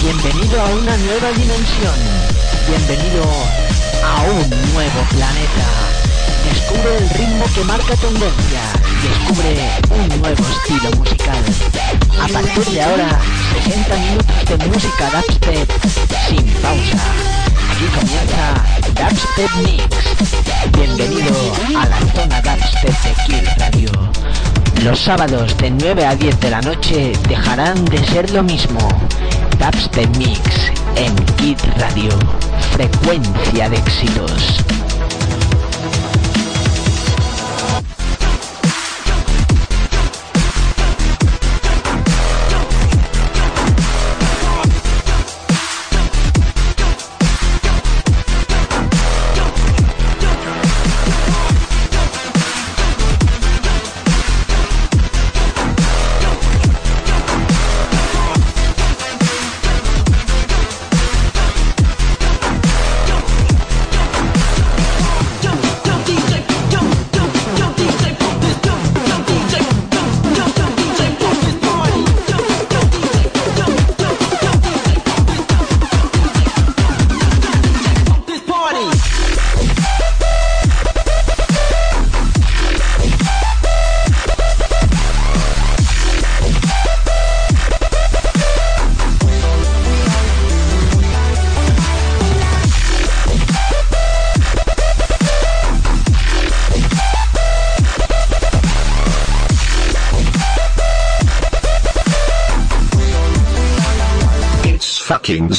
Bienvenido a una nueva dimensión. Bienvenido a un nuevo planeta. Descubre el ritmo que marca tendencia. Descubre un nuevo estilo musical. A partir de ahora, 60 minutos de música dubstep sin pausa. Aquí comienza Dubstep Mix. Bienvenido a la zona Dubstep de Kill Radio. Los sábados de 9 a 10 de la noche dejarán de ser lo mismo. Dubstep Mix en Kid Radio. Frecuencia de éxitos.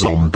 langsam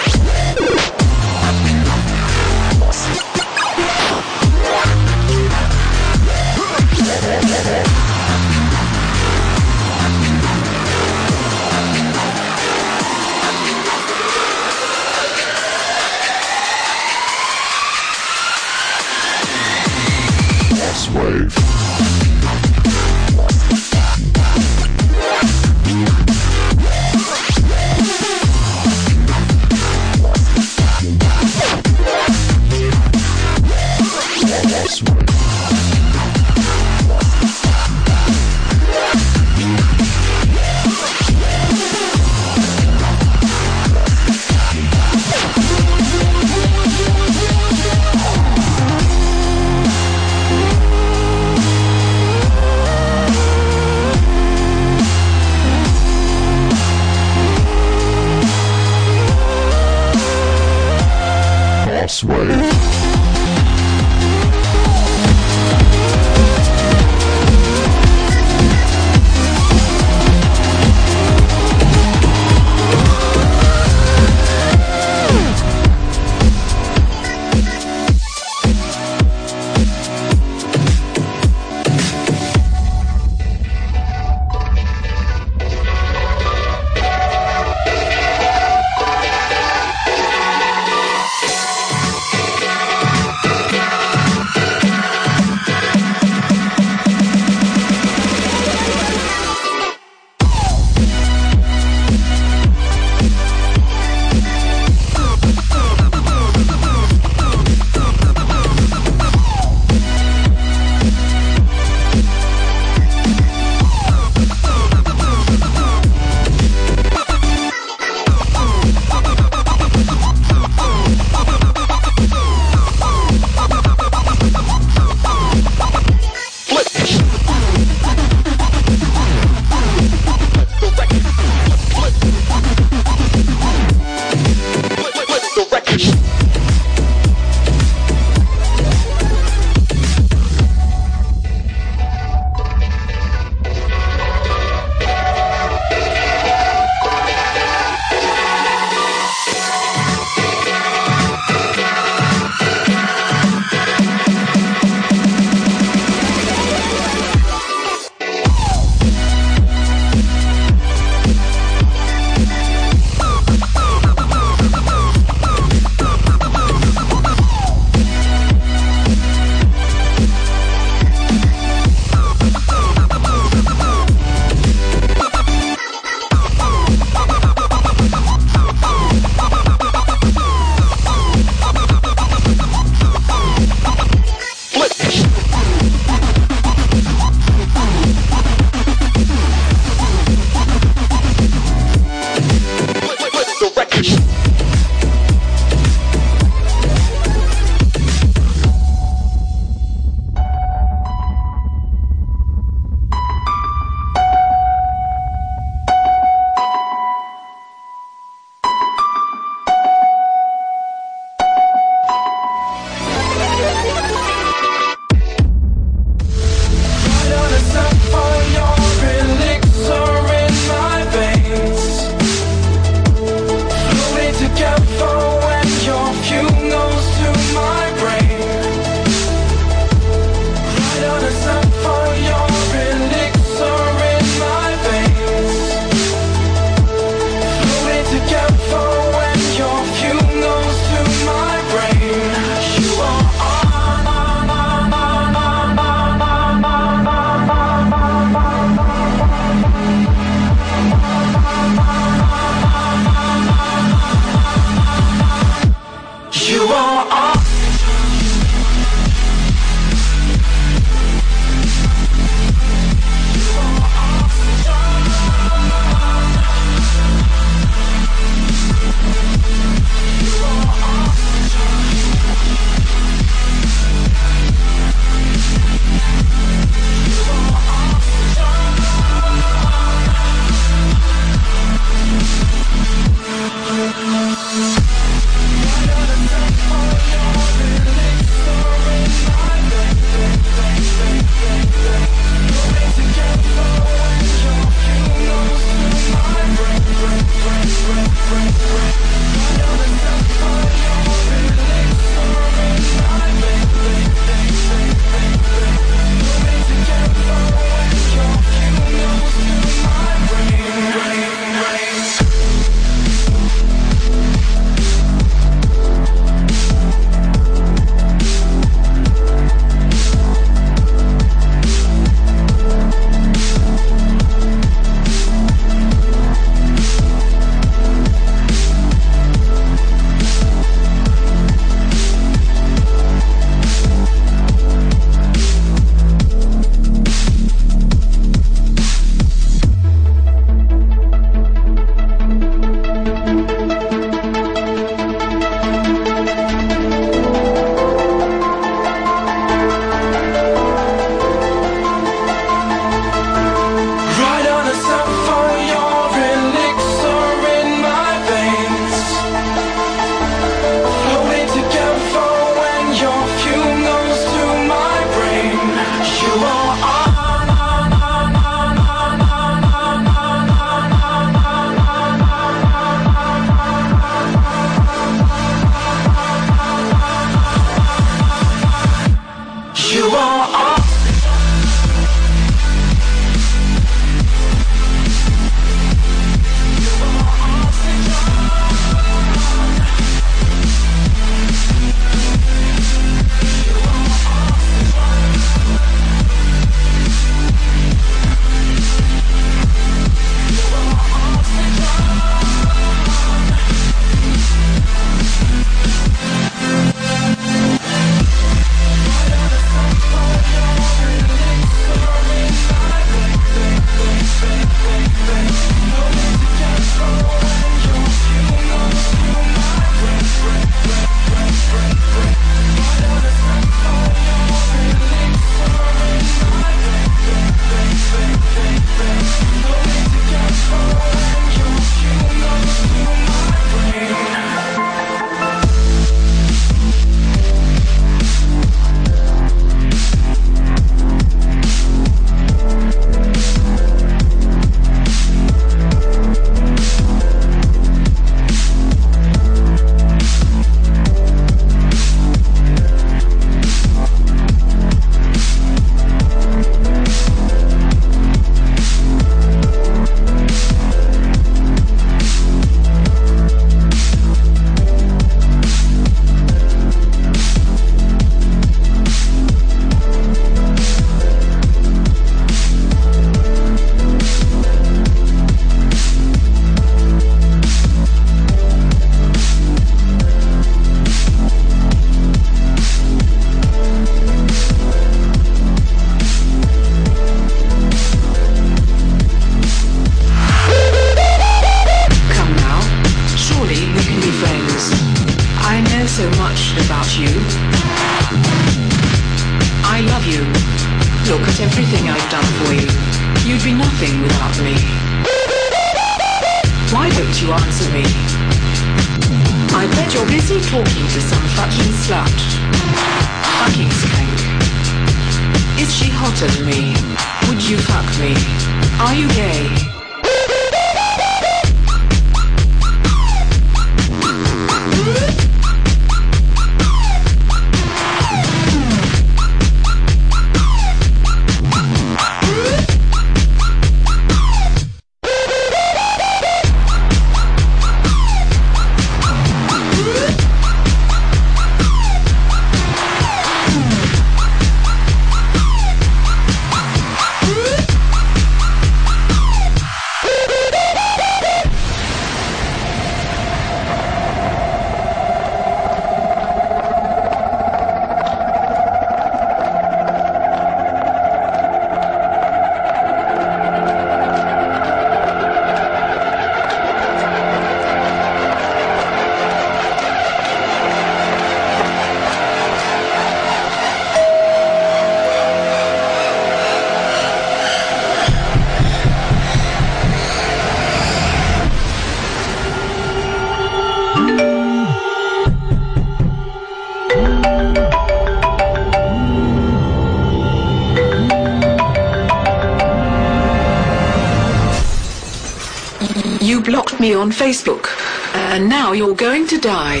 You blocked me on Facebook, and now you're going to die.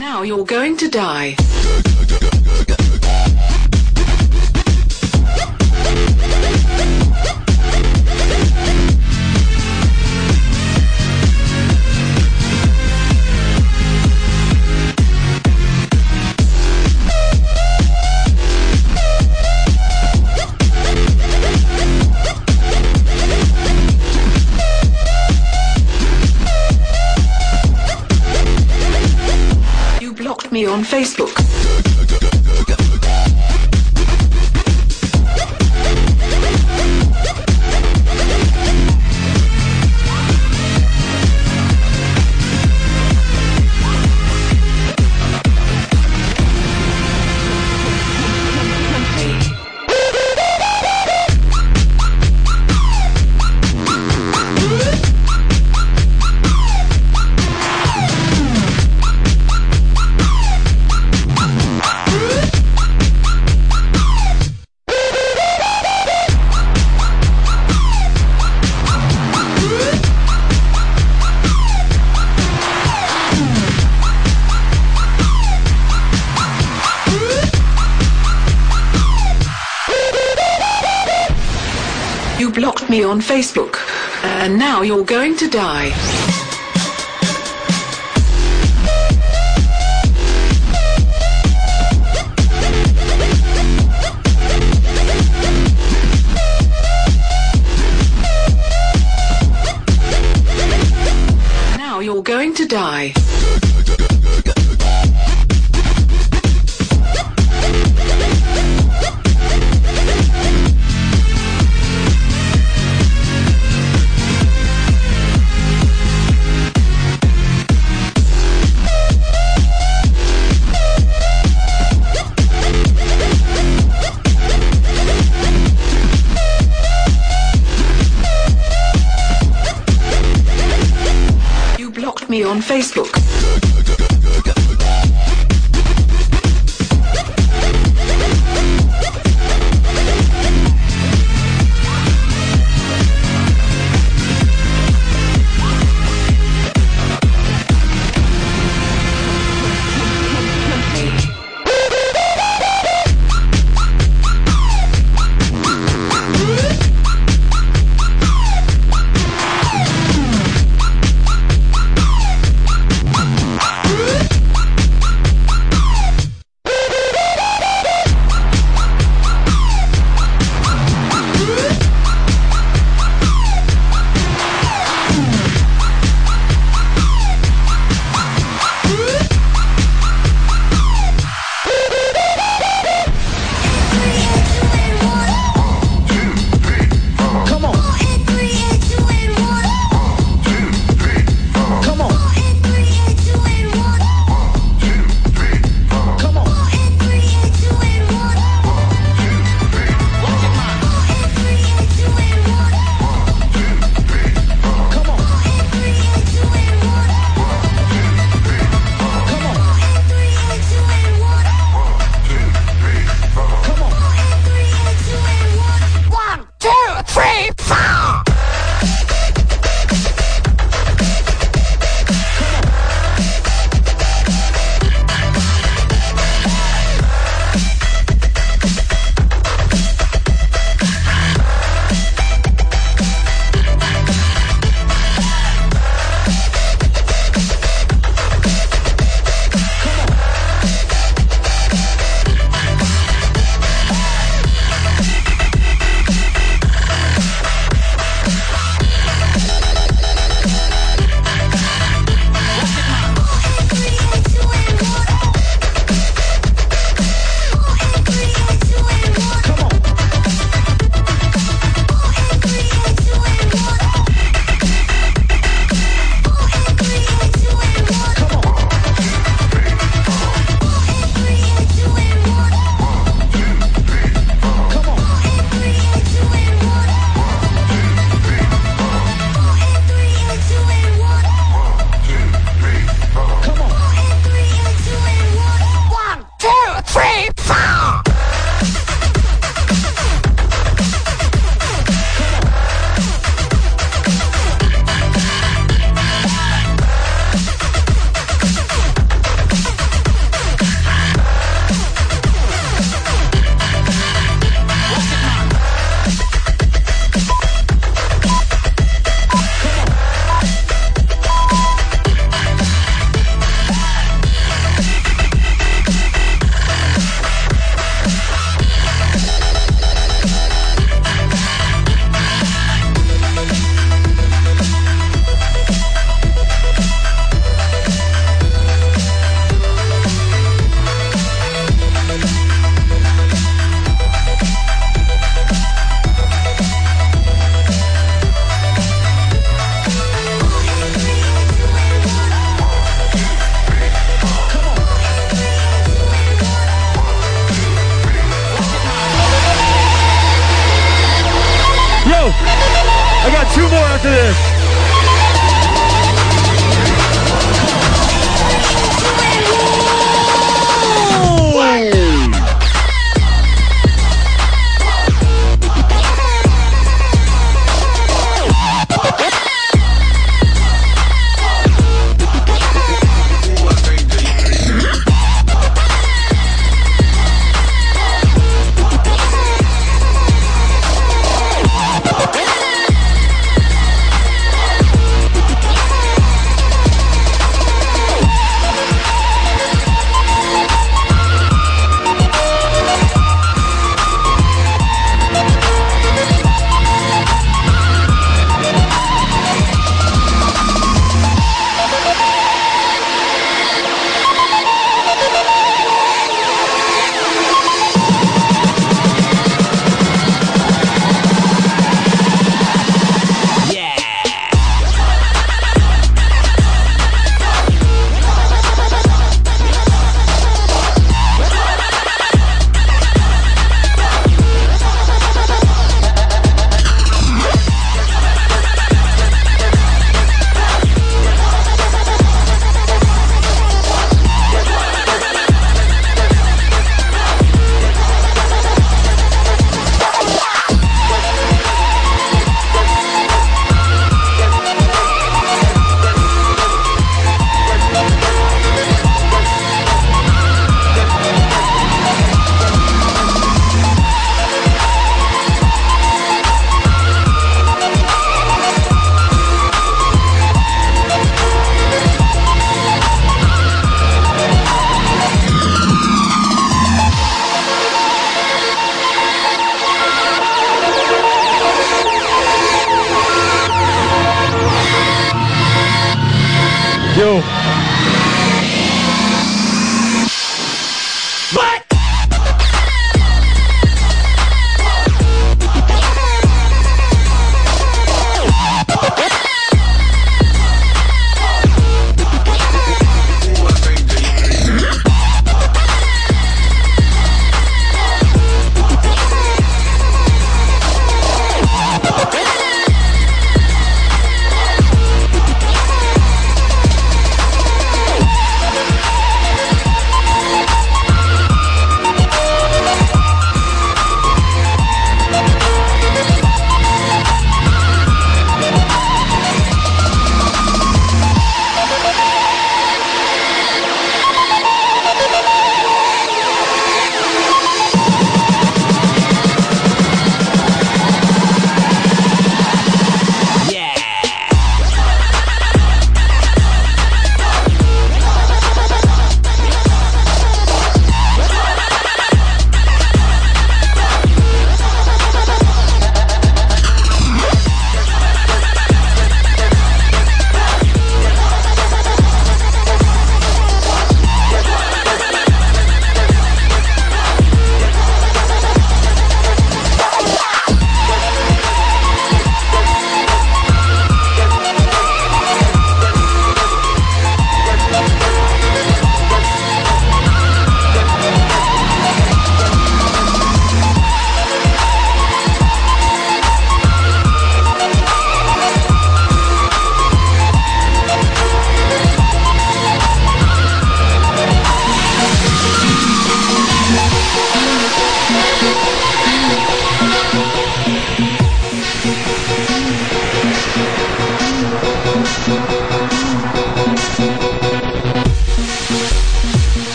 Now you're going to die. Me on Facebook. On Facebook, and now you're going to die. Now you're going to die. Facebook.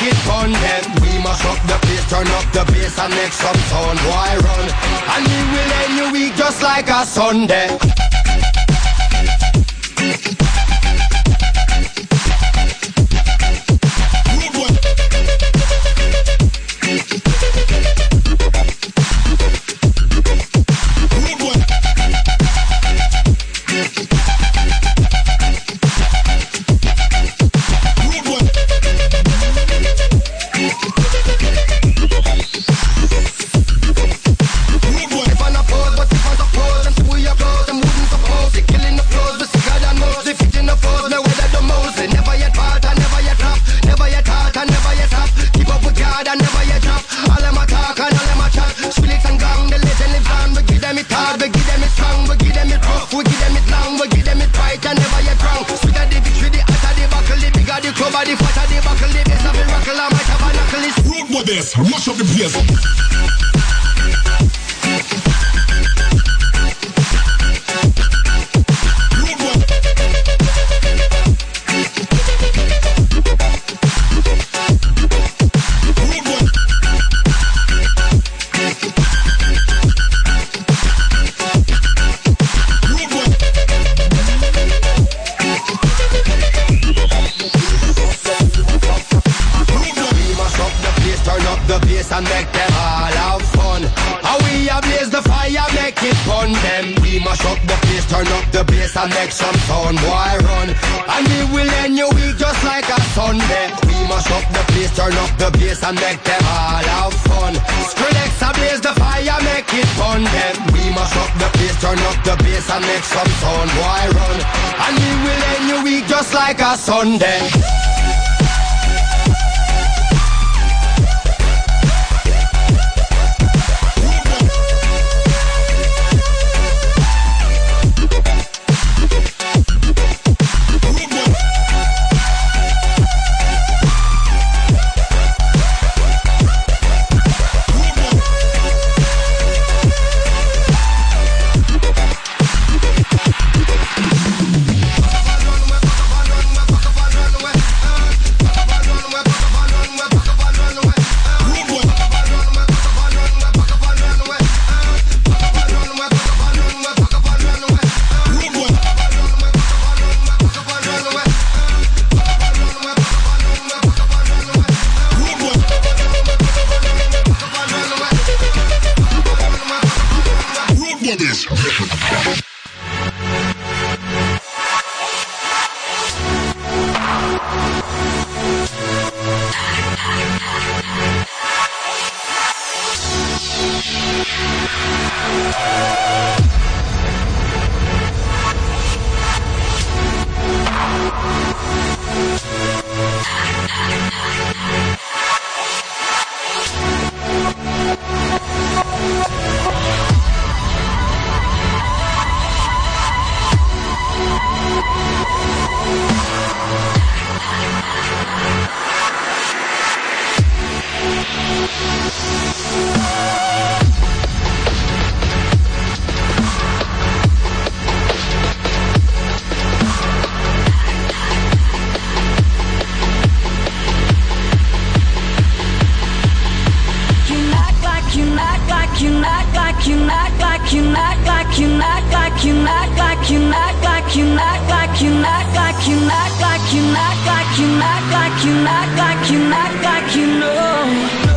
make it fun. Then We must rock the place, turn up the bass and make some sound. Why run? And we will end your week just like a Sunday. like you, act like you, act like you, act like you know.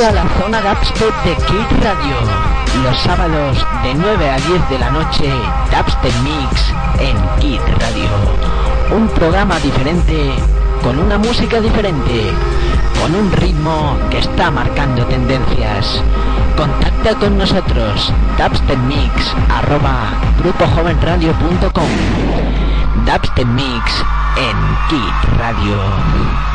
A la zona Dubstep de Kid Radio. Los sábados de 9 a 10 de la noche, Dubstep Mix en Kid Radio. Un programa diferente, con una música diferente, con un ritmo que está marcando tendencias. Contacta con nosotros, dubstepmix arroba grupojovenradio.com. Dubstep Mix en Kid Radio.